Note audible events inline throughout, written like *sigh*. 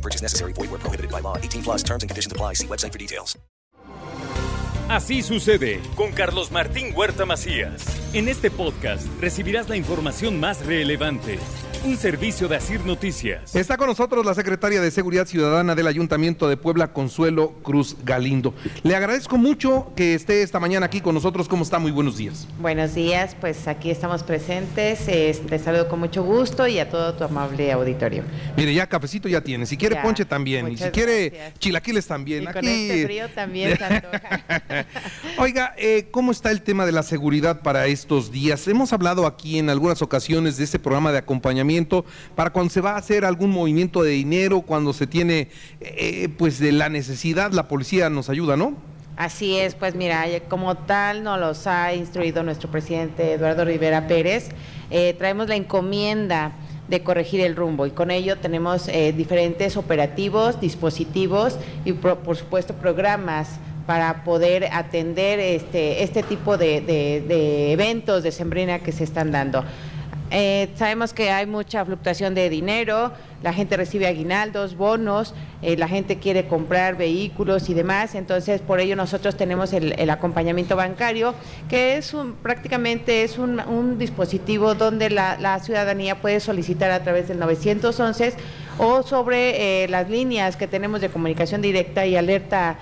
Purchase necessary. Void where prohibited by law. 18 plus terms and conditions apply. See website for details. Así sucede con Carlos Martín Huerta Macías. En este podcast recibirás la información más relevante. Un servicio de Asir Noticias. Está con nosotros la secretaria de Seguridad Ciudadana del Ayuntamiento de Puebla, Consuelo Cruz Galindo. Le agradezco mucho que esté esta mañana aquí con nosotros. ¿Cómo está? Muy buenos días. Buenos días, pues aquí estamos presentes. Eh, te saludo con mucho gusto y a todo tu amable auditorio. Mire, ya cafecito ya tiene. Si quiere Ya, ponche también. Y si quiere chilaquiles también. Y con Aquí- este frío también se antoja. *laughs* Oiga, eh, ¿cómo está el tema de la seguridad para estos días? Hemos hablado aquí en algunas ocasiones de este programa de acompañamiento para cuando se va a hacer algún movimiento de dinero, cuando se tiene eh, pues de la necesidad, la policía nos ayuda, ¿no? Así es, pues mira, eh, como tal nos los ha instruido nuestro presidente Eduardo Rivera Pérez. Eh, traemos la encomienda de corregir el rumbo y con ello tenemos diferentes operativos, dispositivos y por supuesto programas para poder atender este, este tipo de eventos de Sembrina que se están dando. Eh, sabemos que hay mucha fluctuación de dinero, la gente recibe aguinaldos, bonos, eh, la gente quiere comprar vehículos y demás, entonces por ello nosotros tenemos el, acompañamiento bancario, que es un, prácticamente es un, dispositivo donde la, ciudadanía puede solicitar a través del 911 o sobre eh, las líneas que tenemos de comunicación directa y alerta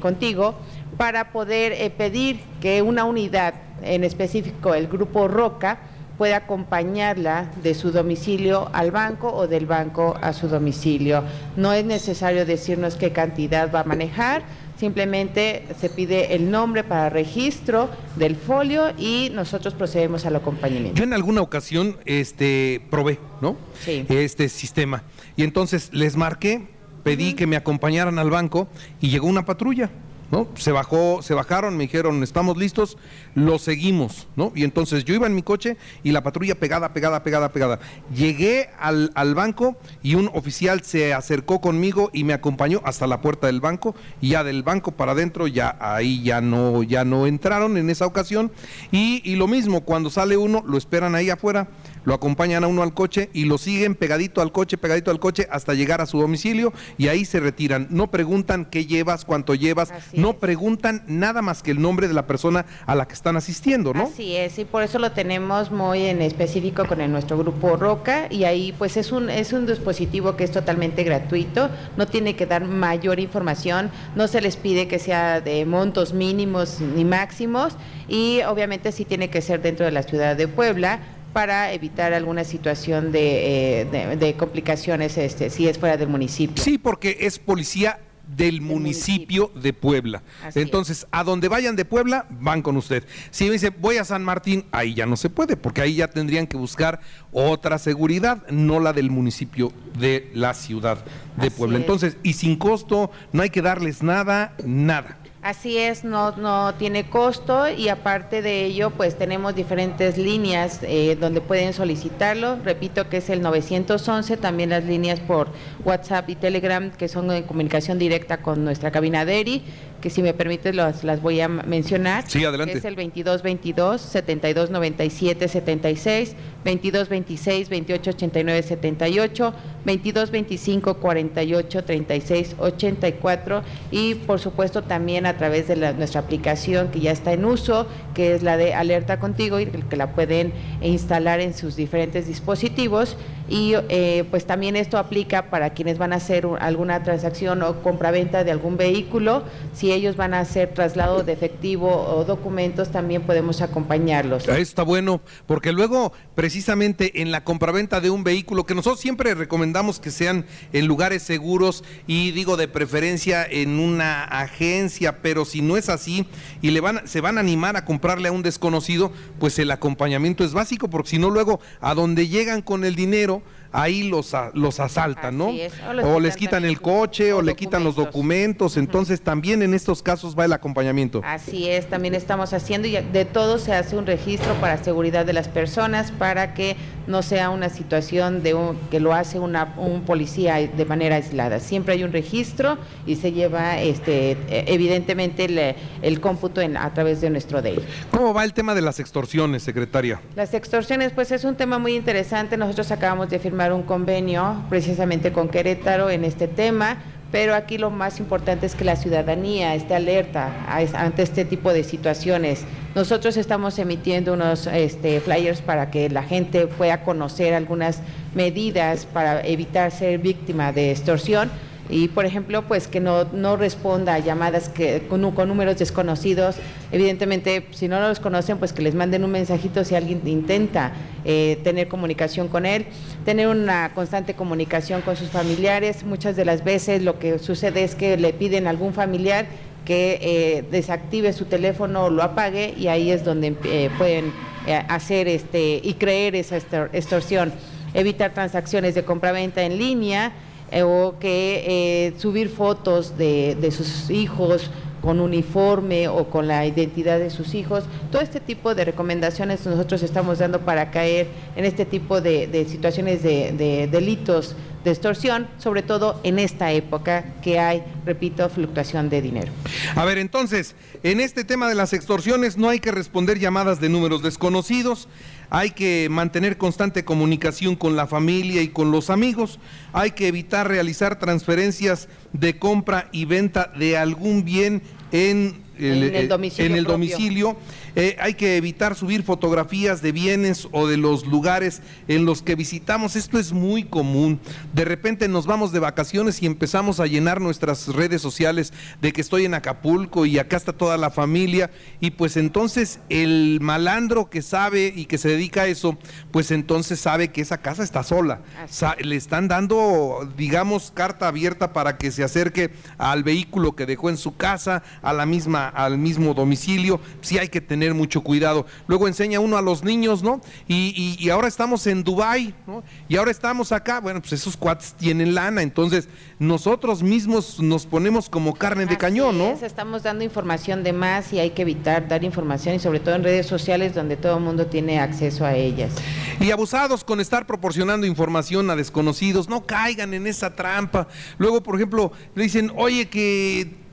contigo para poder pedir que una unidad, en específico el grupo Roca, puede acompañarla de su domicilio al banco o del banco a su domicilio. No es necesario decirnos qué cantidad va a manejar, simplemente se pide el nombre para registro del folio y nosotros procedemos al acompañamiento. Yo en alguna ocasión este, probé, ¿no? Sí. Este sistema. Y entonces les marqué, pedí que me acompañaran al banco y llegó una patrulla. ¿No? Se bajó, se bajaron, me dijeron, estamos listos, lo seguimos, ¿no? Y entonces yo iba en mi coche y la patrulla pegada, pegada, pegada, pegada. Llegué al, al banco y un oficial se acercó conmigo y me acompañó hasta la puerta del banco y ya del banco para adentro ya ahí ya no, ya no entraron en esa ocasión. Y, y lo mismo, cuando sale uno, lo esperan ahí afuera lo acompañan a uno al coche y lo siguen pegadito al coche, pegadito al coche hasta llegar a su domicilio y ahí se retiran. No preguntan qué llevas, cuánto llevas, Así no es. preguntan nada más que el nombre de la persona a la que están asistiendo, ¿no? Así es, y por eso lo tenemos muy en específico con el- nuestro grupo Roca y ahí pues es un, es un dispositivo que es totalmente gratuito, no tiene que dar mayor información, no se les pide que sea de montos mínimos ni máximos y obviamente sí tiene que ser dentro de la ciudad de Puebla para evitar alguna situación de, eh, de- de complicaciones este, si es fuera del municipio. Sí, porque es policía del municipio, de Puebla. Así es. Entonces, a donde vayan de Puebla, van con usted. Si me dice, voy a San Martín, ahí ya no se puede, porque ahí ya tendrían que buscar otra seguridad, no la del municipio de la ciudad de Así Puebla. es. Entonces, y sin costo, no hay que darles nada, nada. Así es, no, no tiene costo y aparte de ello, pues tenemos diferentes líneas eh, donde pueden solicitarlo. Repito que es el 911, también las líneas por WhatsApp y Telegram que son en comunicación directa con nuestra cabina de ERI, que si me permites las, las voy a mencionar. Sí, adelante. Que es el 2222 7297 76, 2226 2889 78, 2225 48 36 84 y por supuesto también a través de la- nuestra aplicación que ya está en uso, que es la de Alerta Contigo y que la pueden instalar en sus diferentes dispositivos y eh, pues también esto aplica para quienes van a hacer un- alguna transacción o compraventa de algún vehículo, si ellos van a hacer traslado de efectivo o documentos también podemos acompañarlos. Eso está bueno, porque luego precisamente en la compraventa de un vehículo, que nosotros siempre recomendamos que sean en lugares seguros y digo de preferencia en una agencia, pero si no es así y le van, se van a animar a comprarle a un desconocido, pues el acompañamiento es básico, porque si no luego a donde llegan con el dinero, ahí los, los asaltan, ¿no? Así es, o les O quitan les quitan el coche o o le quitan los documentos, entonces también en estos casos va el acompañamiento. Así es, también estamos haciendo y de todo se hace un registro para seguridad de las personas, para que no sea una situación de un- que lo hace una- un policía de manera aislada. Siempre hay un registro y se lleva este, evidentemente el, el cómputo en- a través de nuestro DEI. ¿Cómo va el tema de las extorsiones, secretaria? Las extorsiones, pues es un tema muy interesante. Nosotros acabamos de firmar un convenio precisamente con Querétaro en este tema, pero aquí lo más importante es que la ciudadanía esté alerta ante este tipo de situaciones. Nosotros estamos emitiendo unos este, flyers para que la gente pueda conocer algunas medidas para evitar ser víctima de extorsión y por ejemplo pues que no, no responda a llamadas que con, con números desconocidos. Evidentemente si no los conocen pues que les manden un mensajito si alguien intenta eh, tener comunicación con él. Tener una constante comunicación con sus familiares. Muchas de las veces lo que sucede es que le piden a algún familiar que eh, desactive su teléfono o lo apague y ahí es donde eh, pueden eh, hacer este y creer esa extor- extorsión. Evitar transacciones de compraventa en línea eh, o que eh, subir fotos de, de sus hijos con uniforme o con la identidad de sus hijos. Todo este tipo de recomendaciones nosotros estamos dando para caer en este tipo de, de situaciones de, de delitos de extorsión, sobre todo en esta época que hay, repito, fluctuación de dinero. A ver, entonces, en este tema de las extorsiones no hay que responder llamadas de números desconocidos, hay que mantener constante comunicación con la familia y con los amigos, hay que evitar realizar transferencias de compra y venta de algún bien en En el eh, domicilio en el propio. domicilio. Eh, hay que evitar subir fotografías de bienes o de los lugares en los que visitamos. Esto es muy común. De repente nos vamos de vacaciones y empezamos a llenar nuestras redes sociales de que estoy en Acapulco y acá está toda la familia. Y pues entonces el malandro que sabe y que se dedica a eso, pues entonces sabe que esa casa está sola. Sa- le están dando, digamos, carta abierta para que se acerque al vehículo que dejó en su casa, a la misma, al mismo domicilio. Sí hay que tener mucho cuidado. Luego enseña uno a los niños, ¿no? Y, y- y ahora estamos en Dubai, ¿no? Y ahora estamos acá. Bueno, pues esos cuates tienen lana, entonces nosotros mismos nos ponemos como carne de Así cañón, ¿no? es, estamos dando información de más y hay que evitar dar información y sobre todo en redes sociales donde todo el mundo tiene acceso a ellas. Y abusados con estar proporcionando información a desconocidos, no caigan en esa trampa. Luego, por ejemplo, le dicen, oye, que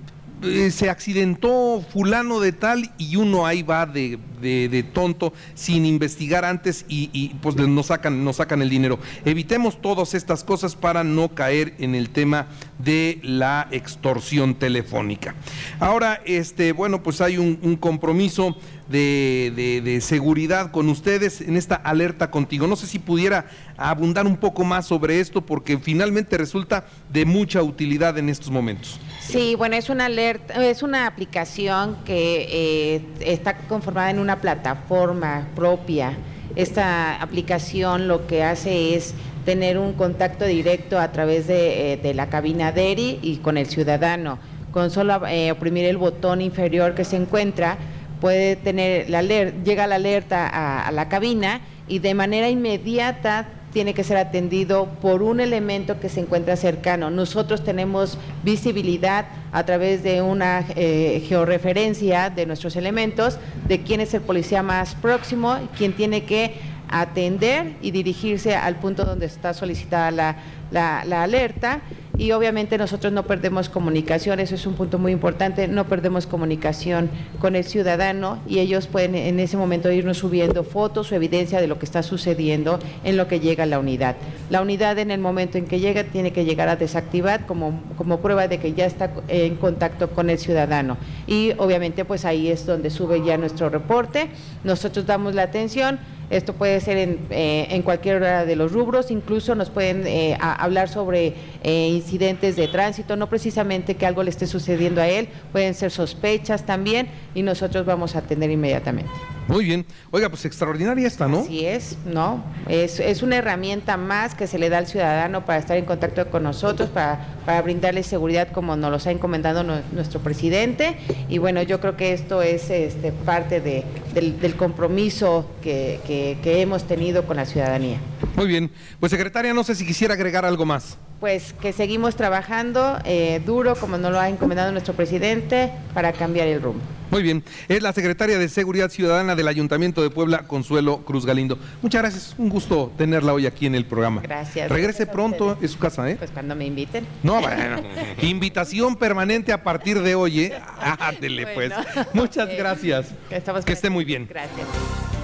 eh, se accidentó fulano de tal y uno ahí va de, de- tonto sin investigar antes y, pues nos sacan, nos sacan el dinero. Evitemos todas estas cosas para no caer en el tema de la extorsión telefónica. Ahora, este, bueno, pues hay un, compromiso de- de seguridad con ustedes en esta alerta contigo. No sé si pudiera abundar un poco más sobre esto porque finalmente resulta de mucha utilidad en estos momentos. Sí, bueno, es una alerta, es una aplicación que eh, está conformada en una plataforma propia. Esta aplicación lo que hace es tener un contacto directo a través de, eh, de la cabina DERI y con el ciudadano. Con solo eh, oprimir el botón inferior que se encuentra, puede tener la aler- llega la alerta a, a la cabina y de manera inmediata tiene que ser atendido por un elemento que se encuentra cercano. Nosotros tenemos visibilidad a través de una eh, georreferencia de nuestros elementos de quién es el policía más próximo, quién tiene que atender y dirigirse al punto donde está solicitada la, la- la alerta y obviamente nosotros no perdemos comunicación, eso es un punto muy importante, no perdemos comunicación con el ciudadano y ellos pueden en ese momento irnos subiendo fotos o evidencia de lo que está sucediendo en lo que llega la unidad. La unidad en el momento en que llega tiene que llegar a desactivar como, como prueba de que ya está en contacto con el ciudadano y obviamente pues ahí es donde sube ya nuestro reporte, nosotros damos la atención, esto puede ser en, eh, en cualquier hora de los rubros, incluso nos pueden eh, hablar sobre eh, incidentes de tránsito, no precisamente que algo le esté sucediendo a él, pueden ser sospechas también y nosotros vamos a atender inmediatamente. Muy bien. Oiga, pues extraordinaria esta, ¿no? Así es, ¿no? Es, es una herramienta más que se le da al ciudadano para estar en contacto con nosotros, para, para brindarle seguridad como nos los ha encomendado nu- nuestro presidente. Y bueno, yo creo que esto es este, parte de- del, del compromiso que, que- que hemos tenido con la ciudadanía. Muy bien. Pues secretaria, no sé si quisiera agregar algo más. Pues que seguimos trabajando eh, duro, como nos lo ha encomendado nuestro presidente, para cambiar el rumbo. Muy bien. Es la secretaria de Seguridad Ciudadana del Ayuntamiento de Puebla, Consuelo Cruz Galindo. Muchas gracias. Un gusto tenerla hoy aquí en el programa. Gracias. Regrese Gracias pronto. Es su casa, ¿eh? Pues cuando me inviten. No, bueno. *laughs* Invitación permanente a partir de hoy, ¿eh? Ándele, pues. *laughs* Muchas gracias. Estamos Que esté muy bien. Gracias.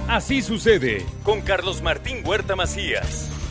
Así sucede con Carlos Martín Huerta Macías.